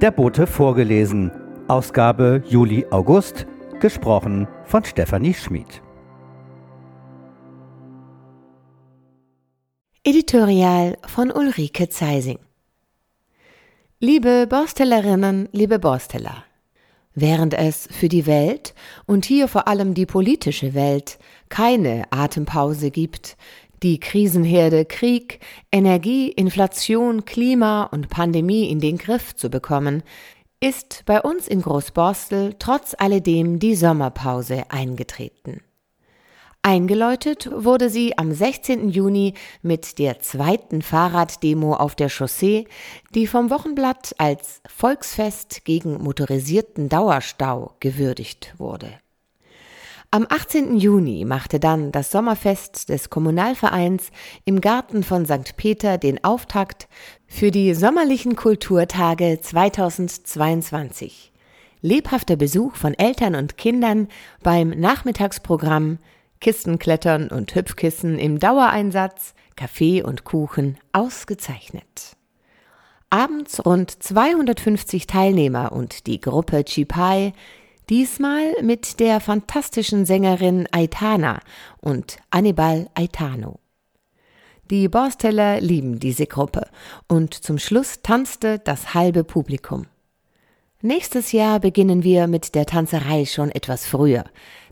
Der Bote vorgelesen. Ausgabe Juli-August. Gesprochen von Stefanie Schmid. Editorial von Ulrike Zeising. Liebe Borstellerinnen, liebe Borsteller. Während es für die Welt und hier vor allem die politische Welt keine Atempause gibt, die Krisenherde Krieg, Energie, Inflation, Klima und Pandemie in den Griff zu bekommen, ist bei uns in Großborstel trotz alledem die Sommerpause eingetreten. Eingeläutet wurde sie am 16. Juni mit der zweiten Fahrraddemo auf der Chaussee, die vom Wochenblatt als Volksfest gegen motorisierten Dauerstau gewürdigt wurde. Am 18. Juni machte dann das Sommerfest des Kommunalvereins im Garten von St. Peter den Auftakt für die sommerlichen Kulturtage 2022. Lebhafter Besuch von Eltern und Kindern beim Nachmittagsprogramm Kistenklettern und Hüpfkissen im Dauereinsatz, Kaffee und Kuchen ausgezeichnet. Abends rund 250 Teilnehmer und die Gruppe Chipai Diesmal mit der fantastischen Sängerin Aitana und Annibal Aitano. Die Borsteller lieben diese Gruppe und zum Schluss tanzte das halbe Publikum. Nächstes Jahr beginnen wir mit der Tanzerei schon etwas früher,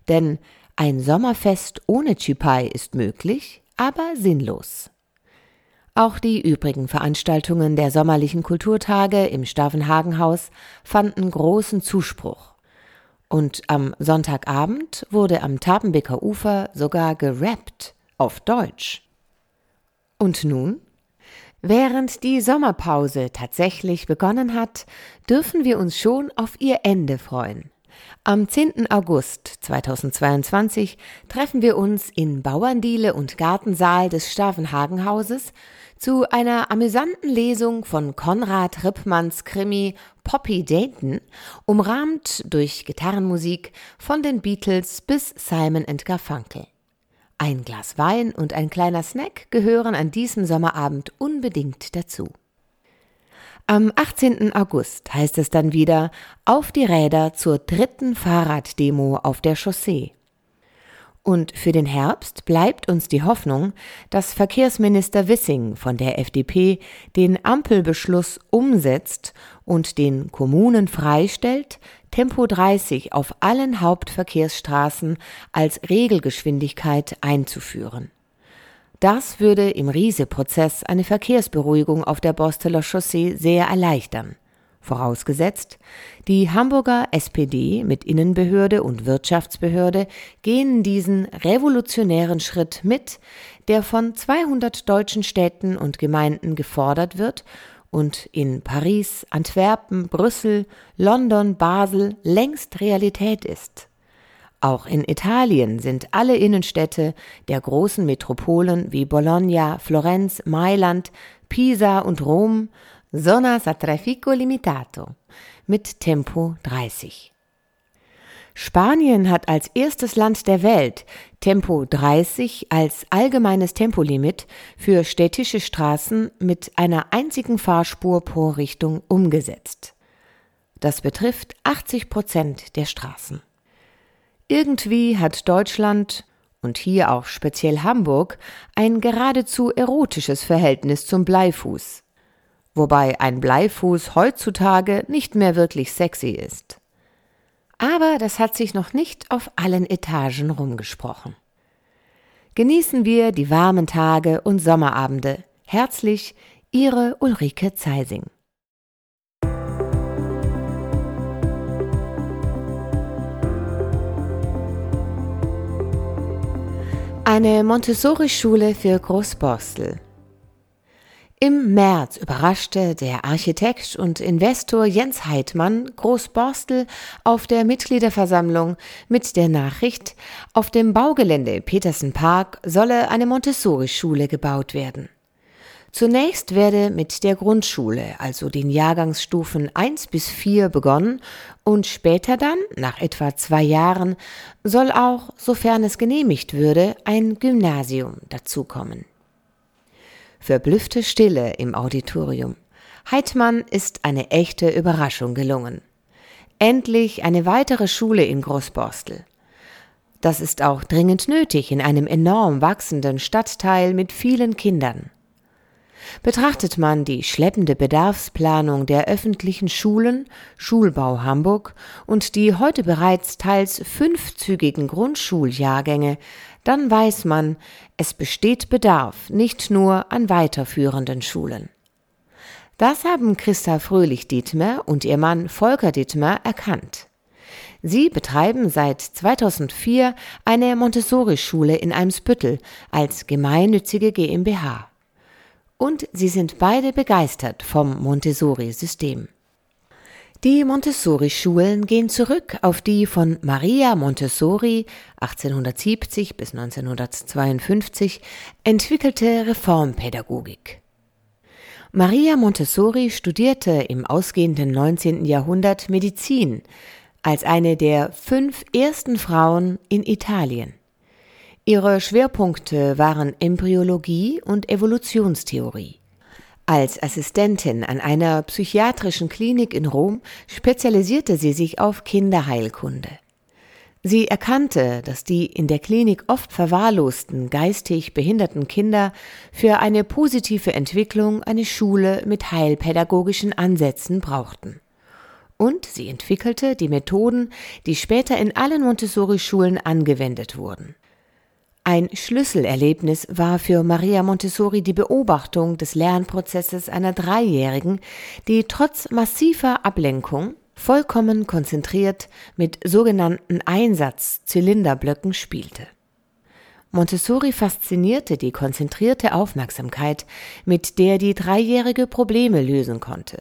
denn ein Sommerfest ohne Chipai ist möglich, aber sinnlos. Auch die übrigen Veranstaltungen der sommerlichen Kulturtage im Stavenhagenhaus fanden großen Zuspruch. Und am Sonntagabend wurde am Tapenbeker Ufer sogar gerappt auf Deutsch. Und nun? Während die Sommerpause tatsächlich begonnen hat, dürfen wir uns schon auf ihr Ende freuen. Am 10. August 2022 treffen wir uns in Bauerndiele und Gartensaal des Stavenhagenhauses zu einer amüsanten Lesung von Konrad Rippmanns Krimi Poppy Dayton, umrahmt durch Gitarrenmusik von den Beatles bis Simon Garfunkel. Ein Glas Wein und ein kleiner Snack gehören an diesem Sommerabend unbedingt dazu. Am 18. August heißt es dann wieder auf die Räder zur dritten Fahrraddemo auf der Chaussee. Und für den Herbst bleibt uns die Hoffnung, dass Verkehrsminister Wissing von der FDP den Ampelbeschluss umsetzt und den Kommunen freistellt, Tempo 30 auf allen Hauptverkehrsstraßen als Regelgeschwindigkeit einzuführen. Das würde im Riese-Prozess eine Verkehrsberuhigung auf der Borsteler Chaussee sehr erleichtern. Vorausgesetzt, die Hamburger SPD mit Innenbehörde und Wirtschaftsbehörde gehen diesen revolutionären Schritt mit, der von 200 deutschen Städten und Gemeinden gefordert wird und in Paris, Antwerpen, Brüssel, London, Basel längst Realität ist. Auch in Italien sind alle Innenstädte der großen Metropolen wie Bologna, Florenz, Mailand, Pisa und Rom Zonas a traffico limitato mit Tempo 30. Spanien hat als erstes Land der Welt Tempo 30 als allgemeines Tempolimit für städtische Straßen mit einer einzigen Fahrspur pro Richtung umgesetzt. Das betrifft 80 Prozent der Straßen. Irgendwie hat Deutschland und hier auch speziell Hamburg ein geradezu erotisches Verhältnis zum Bleifuß, wobei ein Bleifuß heutzutage nicht mehr wirklich sexy ist. Aber das hat sich noch nicht auf allen Etagen rumgesprochen. Genießen wir die warmen Tage und Sommerabende. Herzlich, Ihre Ulrike Zeising. Eine Montessori-Schule für Großborstel. Im März überraschte der Architekt und Investor Jens Heidmann Großborstel auf der Mitgliederversammlung mit der Nachricht, auf dem Baugelände Petersen Park solle eine Montessori-Schule gebaut werden. Zunächst werde mit der Grundschule, also den Jahrgangsstufen 1 bis 4 begonnen und später dann, nach etwa zwei Jahren, soll auch, sofern es genehmigt würde, ein Gymnasium dazukommen. Verblüffte Stille im Auditorium. Heidmann ist eine echte Überraschung gelungen. Endlich eine weitere Schule in Großborstel. Das ist auch dringend nötig in einem enorm wachsenden Stadtteil mit vielen Kindern. Betrachtet man die schleppende Bedarfsplanung der öffentlichen Schulen, Schulbau Hamburg und die heute bereits teils fünfzügigen Grundschuljahrgänge, dann weiß man, es besteht Bedarf nicht nur an weiterführenden Schulen. Das haben Christa Fröhlich-Dietmer und ihr Mann Volker Dietmer erkannt. Sie betreiben seit 2004 eine Montessori-Schule in Eimsbüttel als gemeinnützige GmbH und sie sind beide begeistert vom Montessori-System. Die Montessori-Schulen gehen zurück auf die von Maria Montessori 1870 bis 1952 entwickelte Reformpädagogik. Maria Montessori studierte im ausgehenden 19. Jahrhundert Medizin als eine der fünf ersten Frauen in Italien. Ihre Schwerpunkte waren Embryologie und Evolutionstheorie. Als Assistentin an einer psychiatrischen Klinik in Rom spezialisierte sie sich auf Kinderheilkunde. Sie erkannte, dass die in der Klinik oft verwahrlosten geistig behinderten Kinder für eine positive Entwicklung eine Schule mit heilpädagogischen Ansätzen brauchten. Und sie entwickelte die Methoden, die später in allen Montessori-Schulen angewendet wurden. Ein Schlüsselerlebnis war für Maria Montessori die Beobachtung des Lernprozesses einer Dreijährigen, die trotz massiver Ablenkung vollkommen konzentriert mit sogenannten Einsatzzylinderblöcken spielte. Montessori faszinierte die konzentrierte Aufmerksamkeit, mit der die Dreijährige Probleme lösen konnte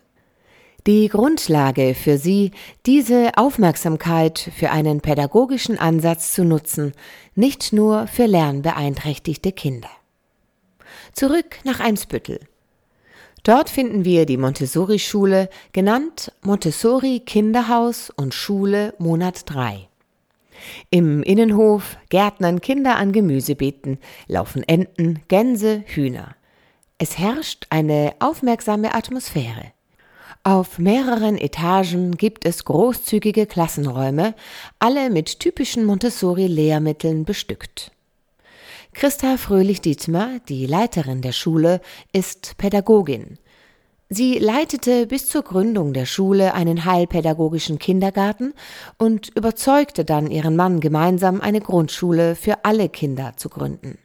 die Grundlage für sie, diese Aufmerksamkeit für einen pädagogischen Ansatz zu nutzen, nicht nur für lernbeeinträchtigte Kinder. Zurück nach Eimsbüttel. Dort finden wir die Montessori-Schule, genannt Montessori Kinderhaus und Schule Monat 3. Im Innenhof gärtnern Kinder an Gemüsebeeten, laufen Enten, Gänse, Hühner. Es herrscht eine aufmerksame Atmosphäre. Auf mehreren Etagen gibt es großzügige Klassenräume, alle mit typischen Montessori-Lehrmitteln bestückt. Christa Fröhlich-Dietmer, die Leiterin der Schule, ist Pädagogin. Sie leitete bis zur Gründung der Schule einen heilpädagogischen Kindergarten und überzeugte dann ihren Mann gemeinsam eine Grundschule für alle Kinder zu gründen.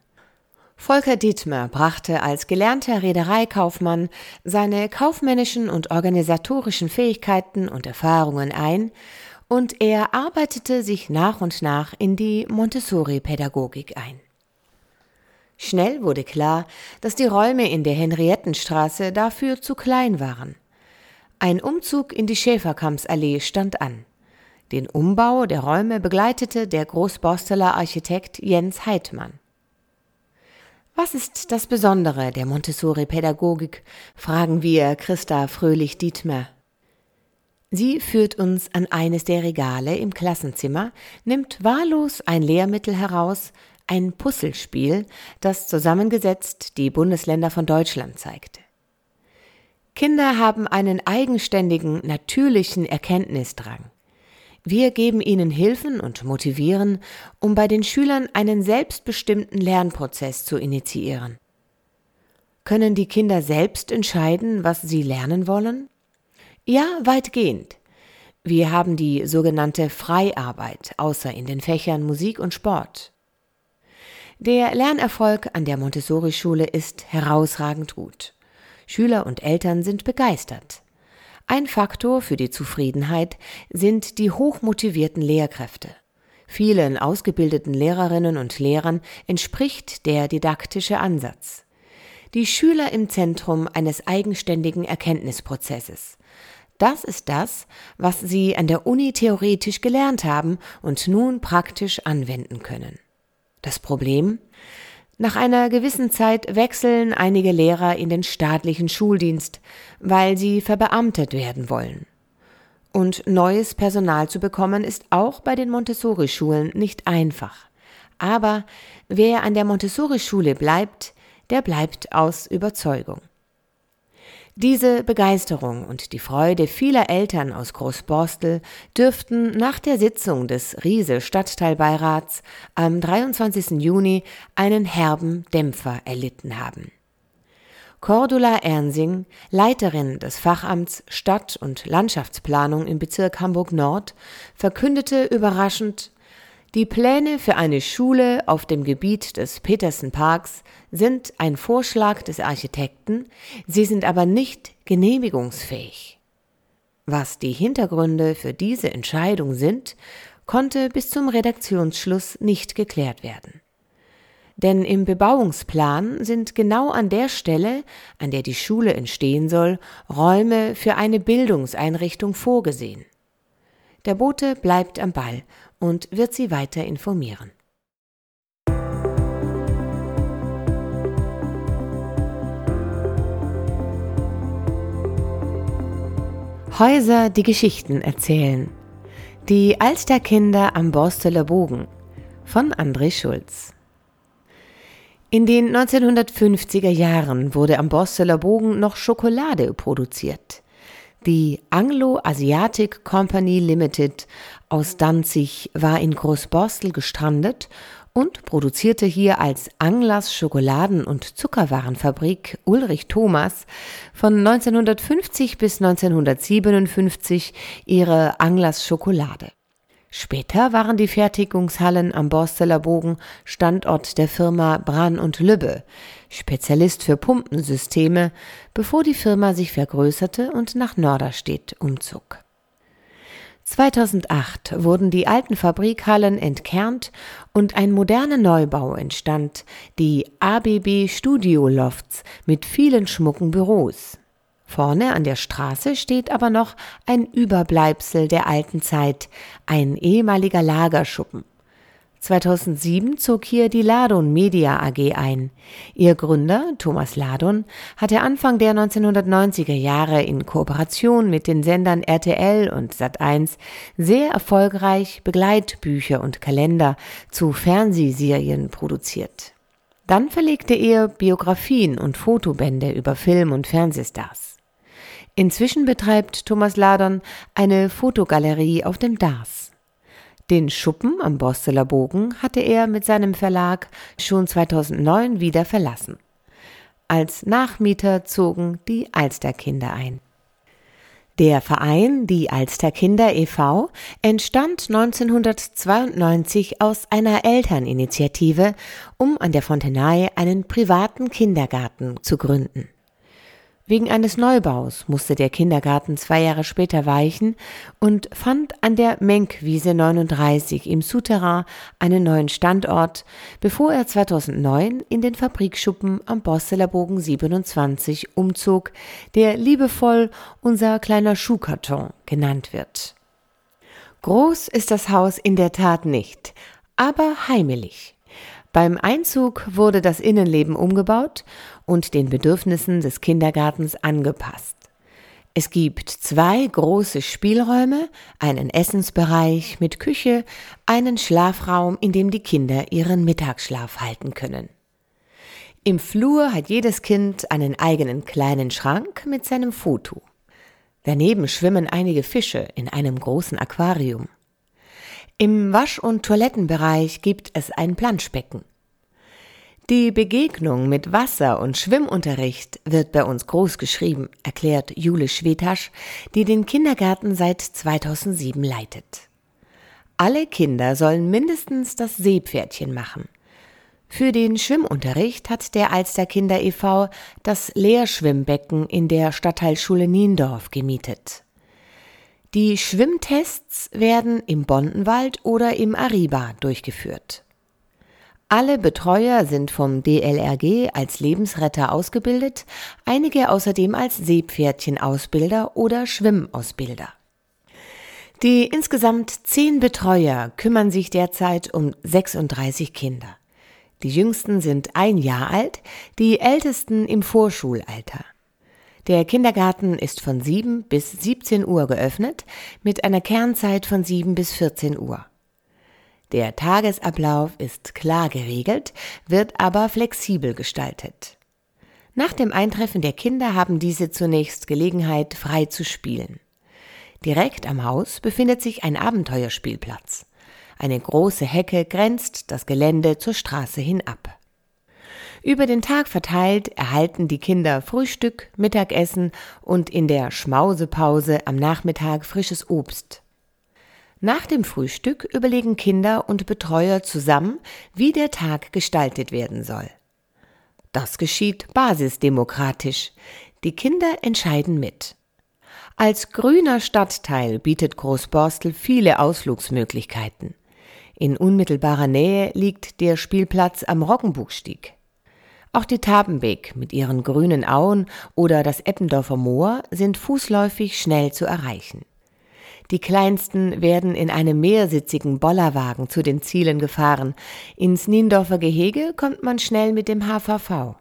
Volker Dietmer brachte als gelernter Reedereikaufmann seine kaufmännischen und organisatorischen Fähigkeiten und Erfahrungen ein und er arbeitete sich nach und nach in die Montessori-Pädagogik ein. Schnell wurde klar, dass die Räume in der Henriettenstraße dafür zu klein waren. Ein Umzug in die Schäferkampsallee stand an. Den Umbau der Räume begleitete der Großborsteler Architekt Jens Heidmann. Was ist das Besondere der Montessori-Pädagogik? fragen wir Christa Fröhlich-Dietmer. Sie führt uns an eines der Regale im Klassenzimmer, nimmt wahllos ein Lehrmittel heraus, ein Puzzlespiel, das zusammengesetzt die Bundesländer von Deutschland zeigte. Kinder haben einen eigenständigen, natürlichen Erkenntnisdrang. Wir geben ihnen Hilfen und motivieren, um bei den Schülern einen selbstbestimmten Lernprozess zu initiieren. Können die Kinder selbst entscheiden, was sie lernen wollen? Ja, weitgehend. Wir haben die sogenannte Freiarbeit, außer in den Fächern Musik und Sport. Der Lernerfolg an der Montessori-Schule ist herausragend gut. Schüler und Eltern sind begeistert. Ein Faktor für die Zufriedenheit sind die hochmotivierten Lehrkräfte. Vielen ausgebildeten Lehrerinnen und Lehrern entspricht der didaktische Ansatz. Die Schüler im Zentrum eines eigenständigen Erkenntnisprozesses. Das ist das, was sie an der Uni theoretisch gelernt haben und nun praktisch anwenden können. Das Problem? Nach einer gewissen Zeit wechseln einige Lehrer in den staatlichen Schuldienst, weil sie verbeamtet werden wollen. Und neues Personal zu bekommen ist auch bei den Montessori-Schulen nicht einfach. Aber wer an der Montessori-Schule bleibt, der bleibt aus Überzeugung. Diese Begeisterung und die Freude vieler Eltern aus Großborstel dürften nach der Sitzung des Riese Stadtteilbeirats am 23. Juni einen herben Dämpfer erlitten haben. Cordula Ernsing, Leiterin des Fachamts Stadt- und Landschaftsplanung im Bezirk Hamburg Nord, verkündete überraschend, die Pläne für eine Schule auf dem Gebiet des Petersen Parks sind ein Vorschlag des Architekten, sie sind aber nicht genehmigungsfähig. Was die Hintergründe für diese Entscheidung sind, konnte bis zum Redaktionsschluss nicht geklärt werden. Denn im Bebauungsplan sind genau an der Stelle, an der die Schule entstehen soll, Räume für eine Bildungseinrichtung vorgesehen. Der Bote bleibt am Ball und wird sie weiter informieren. Häuser, die Geschichten erzählen. Die Alsterkinder am Borsteler Bogen von André Schulz. In den 1950er Jahren wurde am Borsteler Bogen noch Schokolade produziert. Die Anglo-Asiatic Company Limited aus Danzig war in Großborstel gestrandet und produzierte hier als Anglers Schokoladen- und Zuckerwarenfabrik Ulrich Thomas von 1950 bis 1957 ihre Anglers Schokolade. Später waren die Fertigungshallen am Borsteler Bogen Standort der Firma Bran und Lübbe, Spezialist für Pumpensysteme, bevor die Firma sich vergrößerte und nach Norderstedt umzog. 2008 wurden die alten Fabrikhallen entkernt und ein moderner Neubau entstand, die ABB Studio Lofts mit vielen schmucken Büros. Vorne an der Straße steht aber noch ein Überbleibsel der alten Zeit, ein ehemaliger Lagerschuppen. 2007 zog hier die Ladon Media AG ein. Ihr Gründer, Thomas Ladon, hatte Anfang der 1990er Jahre in Kooperation mit den Sendern RTL und Sat1 sehr erfolgreich Begleitbücher und Kalender zu Fernsehserien produziert. Dann verlegte er Biografien und Fotobände über Film- und Fernsehstars. Inzwischen betreibt Thomas Ladern eine Fotogalerie auf dem Dars. Den Schuppen am Borsteler Bogen hatte er mit seinem Verlag schon 2009 wieder verlassen. Als Nachmieter zogen die Alsterkinder ein. Der Verein, die Alsterkinder e.V., entstand 1992 aus einer Elterninitiative, um an der Fontenay einen privaten Kindergarten zu gründen. Wegen eines Neubaus musste der Kindergarten zwei Jahre später weichen und fand an der Menkwiese 39 im Souterrain einen neuen Standort, bevor er 2009 in den Fabrikschuppen am Borsteler Bogen 27 umzog, der liebevoll unser kleiner Schuhkarton genannt wird. Groß ist das Haus in der Tat nicht, aber heimelig. Beim Einzug wurde das Innenleben umgebaut und den Bedürfnissen des Kindergartens angepasst. Es gibt zwei große Spielräume, einen Essensbereich mit Küche, einen Schlafraum, in dem die Kinder ihren Mittagsschlaf halten können. Im Flur hat jedes Kind einen eigenen kleinen Schrank mit seinem Foto. Daneben schwimmen einige Fische in einem großen Aquarium. Im Wasch- und Toilettenbereich gibt es ein Planschbecken. Die Begegnung mit Wasser- und Schwimmunterricht wird bei uns groß geschrieben, erklärt Jule Schwetasch, die den Kindergarten seit 2007 leitet. Alle Kinder sollen mindestens das Seepferdchen machen. Für den Schwimmunterricht hat der Alster Kinder e.V. das Lehrschwimmbecken in der Stadtteilschule Niendorf gemietet. Die Schwimmtests werden im Bondenwald oder im Ariba durchgeführt. Alle Betreuer sind vom DLRG als Lebensretter ausgebildet, einige außerdem als Seepferdchenausbilder oder Schwimmausbilder. Die insgesamt zehn Betreuer kümmern sich derzeit um 36 Kinder. Die jüngsten sind ein Jahr alt, die ältesten im Vorschulalter. Der Kindergarten ist von 7 bis 17 Uhr geöffnet, mit einer Kernzeit von 7 bis 14 Uhr. Der Tagesablauf ist klar geregelt, wird aber flexibel gestaltet. Nach dem Eintreffen der Kinder haben diese zunächst Gelegenheit, frei zu spielen. Direkt am Haus befindet sich ein Abenteuerspielplatz. Eine große Hecke grenzt das Gelände zur Straße hin ab. Über den Tag verteilt erhalten die Kinder Frühstück, Mittagessen und in der Schmausepause am Nachmittag frisches Obst. Nach dem Frühstück überlegen Kinder und Betreuer zusammen, wie der Tag gestaltet werden soll. Das geschieht basisdemokratisch. Die Kinder entscheiden mit. Als grüner Stadtteil bietet Großborstel viele Ausflugsmöglichkeiten. In unmittelbarer Nähe liegt der Spielplatz am Roggenbuchstieg. Auch die Tabenbeek mit ihren grünen Auen oder das Eppendorfer Moor sind fußläufig schnell zu erreichen. Die kleinsten werden in einem mehrsitzigen Bollerwagen zu den Zielen gefahren. Ins Niendorfer Gehege kommt man schnell mit dem HVV.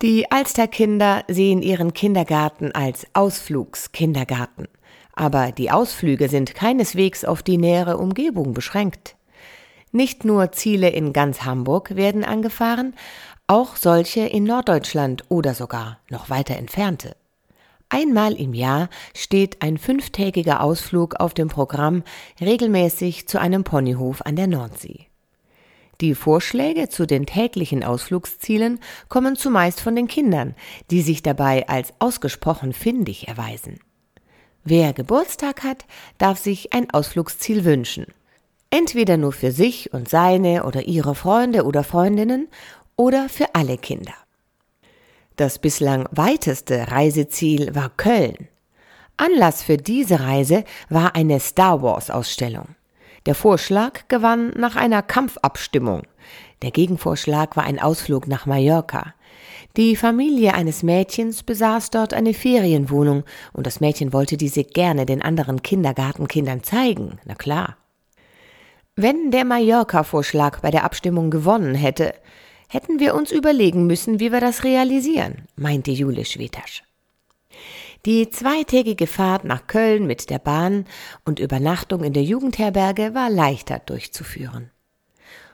Die Alsterkinder sehen ihren Kindergarten als Ausflugskindergarten. Aber die Ausflüge sind keineswegs auf die nähere Umgebung beschränkt. Nicht nur Ziele in ganz Hamburg werden angefahren, auch solche in Norddeutschland oder sogar noch weiter entfernte. Einmal im Jahr steht ein fünftägiger Ausflug auf dem Programm regelmäßig zu einem Ponyhof an der Nordsee. Die Vorschläge zu den täglichen Ausflugszielen kommen zumeist von den Kindern, die sich dabei als ausgesprochen findig erweisen. Wer Geburtstag hat, darf sich ein Ausflugsziel wünschen. Entweder nur für sich und seine oder ihre Freunde oder Freundinnen oder für alle Kinder. Das bislang weiteste Reiseziel war Köln. Anlass für diese Reise war eine Star Wars Ausstellung. Der Vorschlag gewann nach einer Kampfabstimmung. Der Gegenvorschlag war ein Ausflug nach Mallorca. Die Familie eines Mädchens besaß dort eine Ferienwohnung und das Mädchen wollte diese gerne den anderen Kindergartenkindern zeigen, na klar. Wenn der Mallorca-Vorschlag bei der Abstimmung gewonnen hätte, hätten wir uns überlegen müssen, wie wir das realisieren, meinte Jule Schwetasch. Die zweitägige Fahrt nach Köln mit der Bahn und Übernachtung in der Jugendherberge war leichter durchzuführen.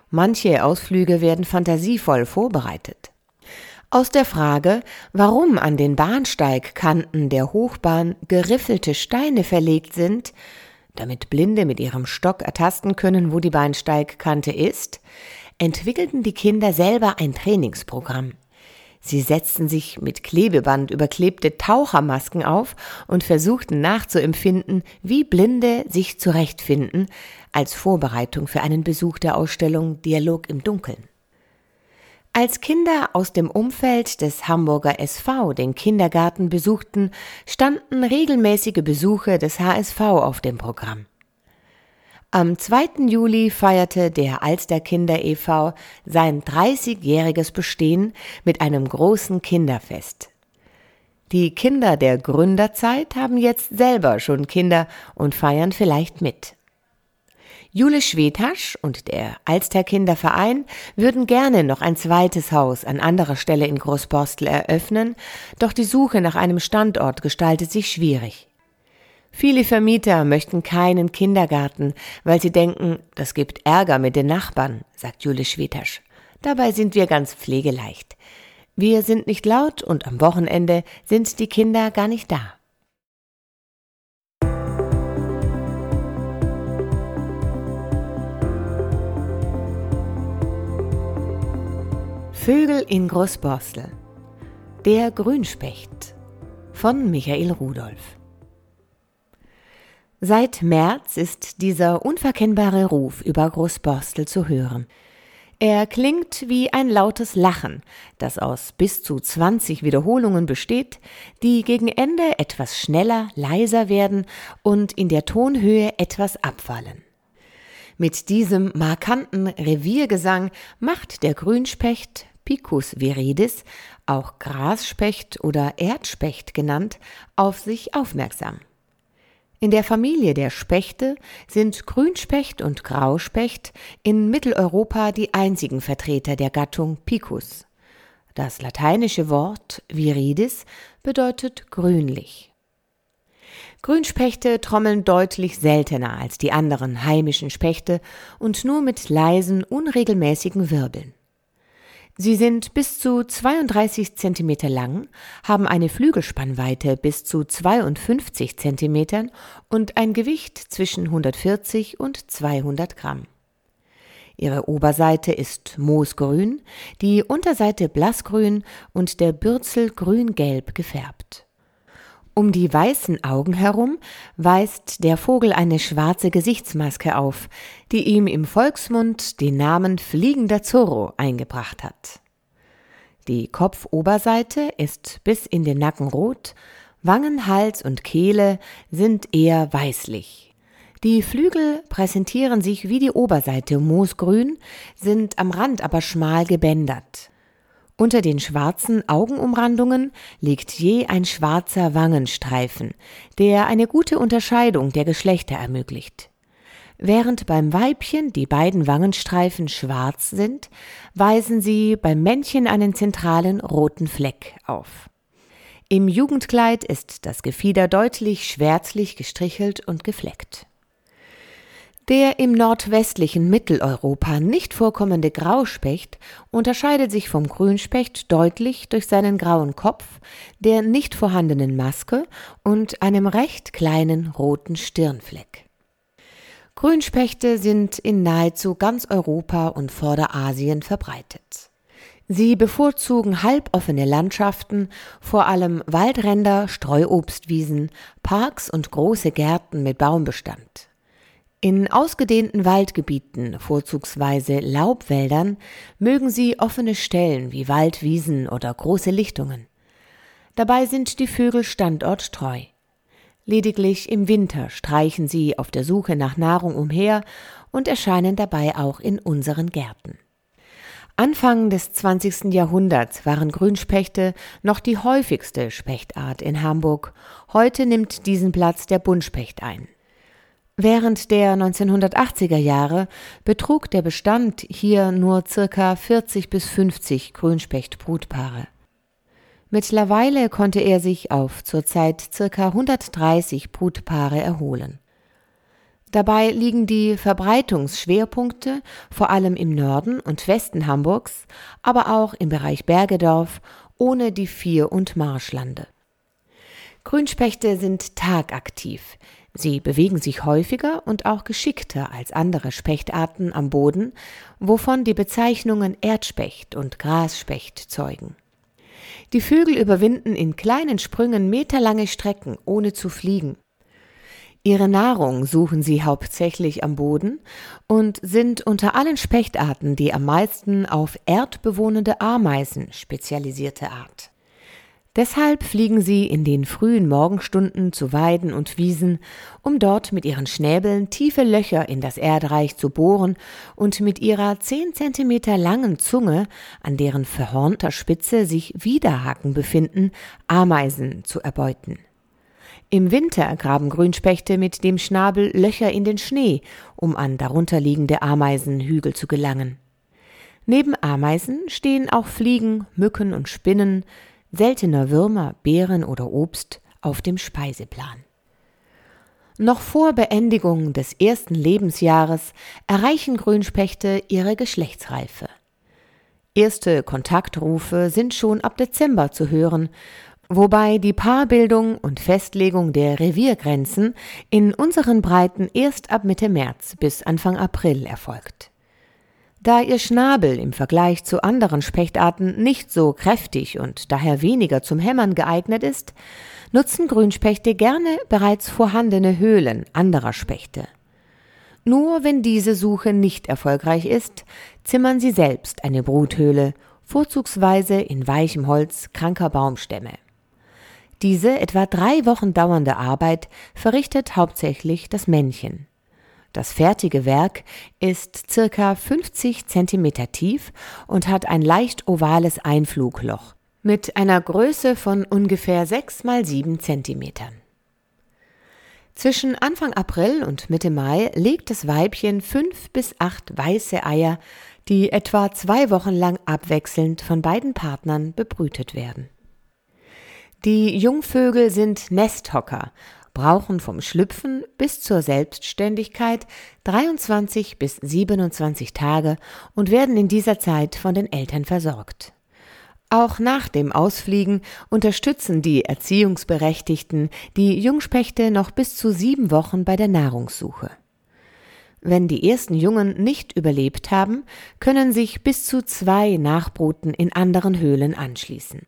Manche Ausflüge werden fantasievoll vorbereitet. Aus der Frage, warum an den Bahnsteigkanten der Hochbahn geriffelte Steine verlegt sind, damit Blinde mit ihrem Stock ertasten können, wo die Bahnsteigkante ist, entwickelten die Kinder selber ein Trainingsprogramm. Sie setzten sich mit Klebeband überklebte Tauchermasken auf und versuchten nachzuempfinden, wie Blinde sich zurechtfinden, als Vorbereitung für einen Besuch der Ausstellung Dialog im Dunkeln. Als Kinder aus dem Umfeld des Hamburger SV den Kindergarten besuchten, standen regelmäßige Besuche des HSV auf dem Programm. Am 2. Juli feierte der Alsterkinder e.V. sein 30-jähriges Bestehen mit einem großen Kinderfest. Die Kinder der Gründerzeit haben jetzt selber schon Kinder und feiern vielleicht mit. Jule Schwetasch und der Alsterkinderverein würden gerne noch ein zweites Haus an anderer Stelle in Großborstel eröffnen, doch die Suche nach einem Standort gestaltet sich schwierig. Viele Vermieter möchten keinen Kindergarten, weil sie denken, das gibt Ärger mit den Nachbarn, sagt Jule Schwetasch. Dabei sind wir ganz pflegeleicht. Wir sind nicht laut und am Wochenende sind die Kinder gar nicht da. Vögel in Großborstel Der Grünspecht von Michael Rudolph Seit März ist dieser unverkennbare Ruf über Großborstel zu hören. Er klingt wie ein lautes Lachen, das aus bis zu 20 Wiederholungen besteht, die gegen Ende etwas schneller, leiser werden und in der Tonhöhe etwas abfallen. Mit diesem markanten Reviergesang macht der Grünspecht Picus viridis, auch Grasspecht oder Erdspecht genannt, auf sich aufmerksam. In der Familie der Spechte sind Grünspecht und Grauspecht in Mitteleuropa die einzigen Vertreter der Gattung Picus. Das lateinische Wort viridis bedeutet grünlich. Grünspechte trommeln deutlich seltener als die anderen heimischen Spechte und nur mit leisen, unregelmäßigen Wirbeln. Sie sind bis zu 32 cm lang, haben eine Flügelspannweite bis zu 52 cm und ein Gewicht zwischen 140 und 200 Gramm. Ihre Oberseite ist moosgrün, die Unterseite blassgrün und der Bürzel grün-gelb gefärbt. Um die weißen Augen herum weist der Vogel eine schwarze Gesichtsmaske auf, die ihm im Volksmund den Namen Fliegender Zorro eingebracht hat. Die Kopfoberseite ist bis in den Nacken rot, Wangen, Hals und Kehle sind eher weißlich. Die Flügel präsentieren sich wie die Oberseite moosgrün, sind am Rand aber schmal gebändert. Unter den schwarzen Augenumrandungen liegt je ein schwarzer Wangenstreifen, der eine gute Unterscheidung der Geschlechter ermöglicht. Während beim Weibchen die beiden Wangenstreifen schwarz sind, weisen sie beim Männchen einen zentralen roten Fleck auf. Im Jugendkleid ist das Gefieder deutlich schwärzlich gestrichelt und gefleckt. Der im nordwestlichen Mitteleuropa nicht vorkommende Grauspecht unterscheidet sich vom Grünspecht deutlich durch seinen grauen Kopf, der nicht vorhandenen Maske und einem recht kleinen roten Stirnfleck. Grünspechte sind in nahezu ganz Europa und Vorderasien verbreitet. Sie bevorzugen halboffene Landschaften, vor allem Waldränder, Streuobstwiesen, Parks und große Gärten mit Baumbestand. In ausgedehnten Waldgebieten, vorzugsweise Laubwäldern, mögen sie offene Stellen wie Waldwiesen oder große Lichtungen. Dabei sind die Vögel standorttreu. Lediglich im Winter streichen sie auf der Suche nach Nahrung umher und erscheinen dabei auch in unseren Gärten. Anfang des 20. Jahrhunderts waren Grünspechte noch die häufigste Spechtart in Hamburg. Heute nimmt diesen Platz der Buntspecht ein. Während der 1980er Jahre betrug der Bestand hier nur circa 40 bis 50 Grünspechtbrutpaare. Mittlerweile konnte er sich auf zurzeit circa 130 Brutpaare erholen. Dabei liegen die Verbreitungsschwerpunkte vor allem im Norden und Westen Hamburgs, aber auch im Bereich Bergedorf ohne die Vier- und Marschlande. Grünspechte sind tagaktiv. Sie bewegen sich häufiger und auch geschickter als andere Spechtarten am Boden, wovon die Bezeichnungen Erdspecht und Grasspecht zeugen. Die Vögel überwinden in kleinen Sprüngen meterlange Strecken, ohne zu fliegen. Ihre Nahrung suchen sie hauptsächlich am Boden und sind unter allen Spechtarten die am meisten auf erdbewohnende Ameisen spezialisierte Art. Deshalb fliegen sie in den frühen Morgenstunden zu Weiden und Wiesen, um dort mit ihren Schnäbeln tiefe Löcher in das Erdreich zu bohren und mit ihrer zehn Zentimeter langen Zunge, an deren verhornter Spitze sich Widerhaken befinden, Ameisen zu erbeuten. Im Winter graben Grünspechte mit dem Schnabel Löcher in den Schnee, um an darunterliegende Ameisenhügel zu gelangen. Neben Ameisen stehen auch Fliegen, Mücken und Spinnen, seltener Würmer, Beeren oder Obst auf dem Speiseplan. Noch vor Beendigung des ersten Lebensjahres erreichen Grünspechte ihre Geschlechtsreife. Erste Kontaktrufe sind schon ab Dezember zu hören, wobei die Paarbildung und Festlegung der Reviergrenzen in unseren Breiten erst ab Mitte März bis Anfang April erfolgt. Da ihr Schnabel im Vergleich zu anderen Spechtarten nicht so kräftig und daher weniger zum Hämmern geeignet ist, nutzen Grünspechte gerne bereits vorhandene Höhlen anderer Spechte. Nur wenn diese Suche nicht erfolgreich ist, zimmern sie selbst eine Bruthöhle, vorzugsweise in weichem Holz kranker Baumstämme. Diese etwa drei Wochen dauernde Arbeit verrichtet hauptsächlich das Männchen. Das fertige Werk ist circa 50 Zentimeter tief und hat ein leicht ovales Einflugloch mit einer Größe von ungefähr 6 mal 7 Zentimetern. Zwischen Anfang April und Mitte Mai legt das Weibchen fünf bis acht weiße Eier, die etwa zwei Wochen lang abwechselnd von beiden Partnern bebrütet werden. Die Jungvögel sind Nesthocker brauchen vom Schlüpfen bis zur Selbstständigkeit 23 bis 27 Tage und werden in dieser Zeit von den Eltern versorgt. Auch nach dem Ausfliegen unterstützen die Erziehungsberechtigten die Jungspechte noch bis zu sieben Wochen bei der Nahrungssuche. Wenn die ersten Jungen nicht überlebt haben, können sich bis zu zwei Nachbruten in anderen Höhlen anschließen.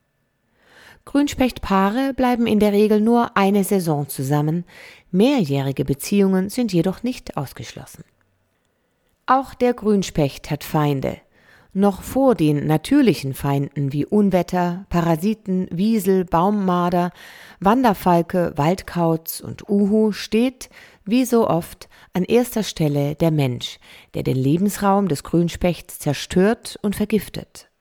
Grünspechtpaare bleiben in der Regel nur eine Saison zusammen, mehrjährige Beziehungen sind jedoch nicht ausgeschlossen. Auch der Grünspecht hat Feinde. Noch vor den natürlichen Feinden wie Unwetter, Parasiten, Wiesel, Baummarder, Wanderfalke, Waldkauz und Uhu steht, wie so oft, an erster Stelle der Mensch, der den Lebensraum des Grünspechts zerstört und vergiftet.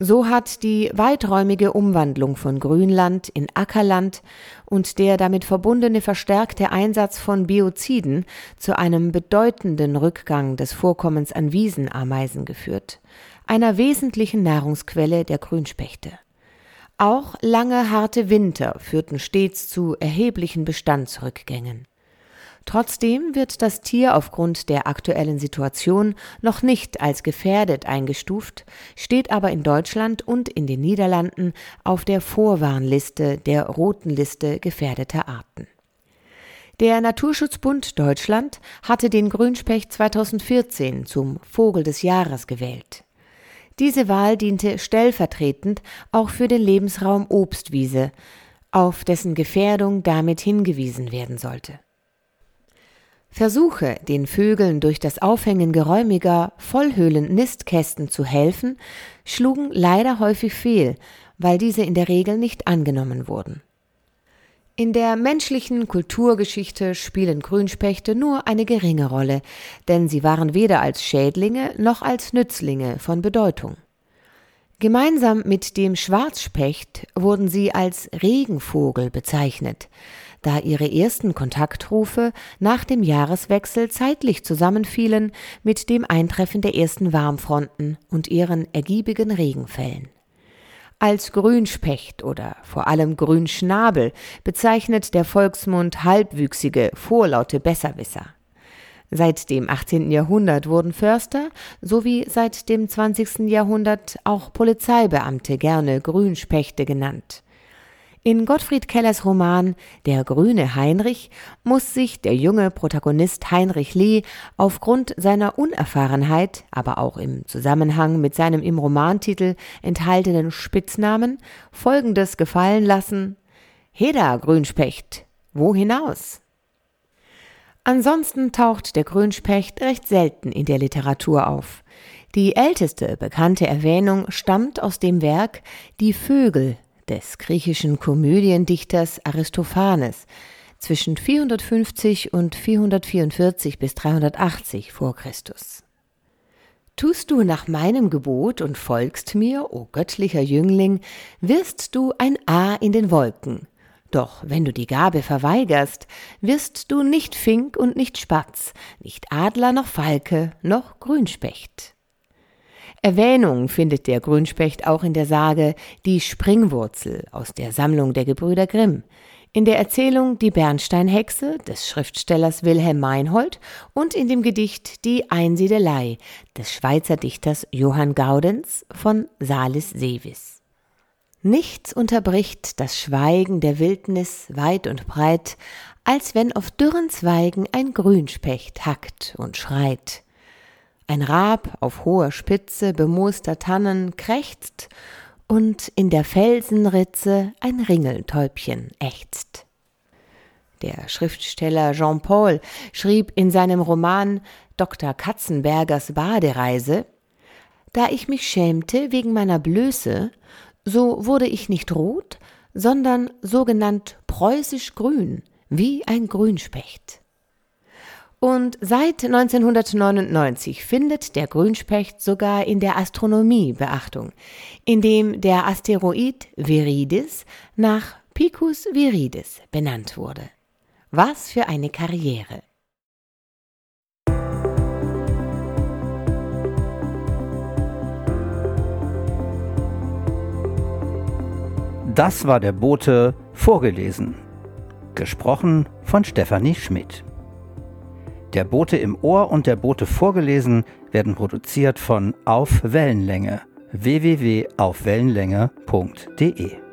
So hat die weiträumige Umwandlung von Grünland in Ackerland und der damit verbundene verstärkte Einsatz von Bioziden zu einem bedeutenden Rückgang des Vorkommens an Wiesenameisen geführt, einer wesentlichen Nahrungsquelle der Grünspechte. Auch lange harte Winter führten stets zu erheblichen Bestandsrückgängen. Trotzdem wird das Tier aufgrund der aktuellen Situation noch nicht als gefährdet eingestuft, steht aber in Deutschland und in den Niederlanden auf der Vorwarnliste der roten Liste gefährdeter Arten. Der Naturschutzbund Deutschland hatte den Grünspecht 2014 zum Vogel des Jahres gewählt. Diese Wahl diente stellvertretend auch für den Lebensraum Obstwiese, auf dessen Gefährdung damit hingewiesen werden sollte. Versuche, den Vögeln durch das Aufhängen geräumiger Vollhöhlen-Nistkästen zu helfen, schlugen leider häufig fehl, weil diese in der Regel nicht angenommen wurden. In der menschlichen Kulturgeschichte spielen Grünspechte nur eine geringe Rolle, denn sie waren weder als Schädlinge noch als Nützlinge von Bedeutung. Gemeinsam mit dem Schwarzspecht wurden sie als Regenvogel bezeichnet, da ihre ersten Kontaktrufe nach dem Jahreswechsel zeitlich zusammenfielen mit dem Eintreffen der ersten Warmfronten und ihren ergiebigen Regenfällen. Als Grünspecht oder vor allem Grünschnabel bezeichnet der Volksmund halbwüchsige, vorlaute Besserwisser. Seit dem 18. Jahrhundert wurden Förster sowie seit dem 20. Jahrhundert auch Polizeibeamte gerne Grünspechte genannt. In Gottfried Kellers Roman Der grüne Heinrich muss sich der junge Protagonist Heinrich Lee aufgrund seiner Unerfahrenheit, aber auch im Zusammenhang mit seinem im Romantitel enthaltenen Spitznamen folgendes gefallen lassen Heda Grünspecht, wo hinaus? Ansonsten taucht der Grünspecht recht selten in der Literatur auf. Die älteste bekannte Erwähnung stammt aus dem Werk Die Vögel des griechischen Komödiendichters Aristophanes zwischen 450 und 444 bis 380 vor Christus. Tust du nach meinem Gebot und folgst mir, o göttlicher Jüngling, wirst du ein A in den Wolken. Doch wenn du die Gabe verweigerst, wirst du nicht Fink und nicht Spatz, nicht Adler noch Falke noch Grünspecht. Erwähnung findet der Grünspecht auch in der Sage Die Springwurzel aus der Sammlung der Gebrüder Grimm, in der Erzählung Die Bernsteinhexe des Schriftstellers Wilhelm Meinhold und in dem Gedicht Die Einsiedelei des Schweizer Dichters Johann Gaudenz von Salis Sevis. Nichts unterbricht das Schweigen der Wildnis weit und breit, als wenn auf dürren Zweigen ein Grünspecht hackt und schreit. Ein Rab auf hoher Spitze bemooster Tannen krächzt und in der Felsenritze ein Ringeltäubchen ächzt. Der Schriftsteller Jean Paul schrieb in seinem Roman Dr. Katzenbergers Badereise Da ich mich schämte wegen meiner Blöße, so wurde ich nicht rot, sondern sogenannt preußisch grün, wie ein Grünspecht. Und seit 1999 findet der Grünspecht sogar in der Astronomie Beachtung, indem der Asteroid Viridis nach Picus Viridis benannt wurde. Was für eine Karriere! Das war der Bote vorgelesen. Gesprochen von Stefanie Schmidt. Der Bote im Ohr und der Bote vorgelesen werden produziert von Auf Wellenlänge www.aufwellenlänge.de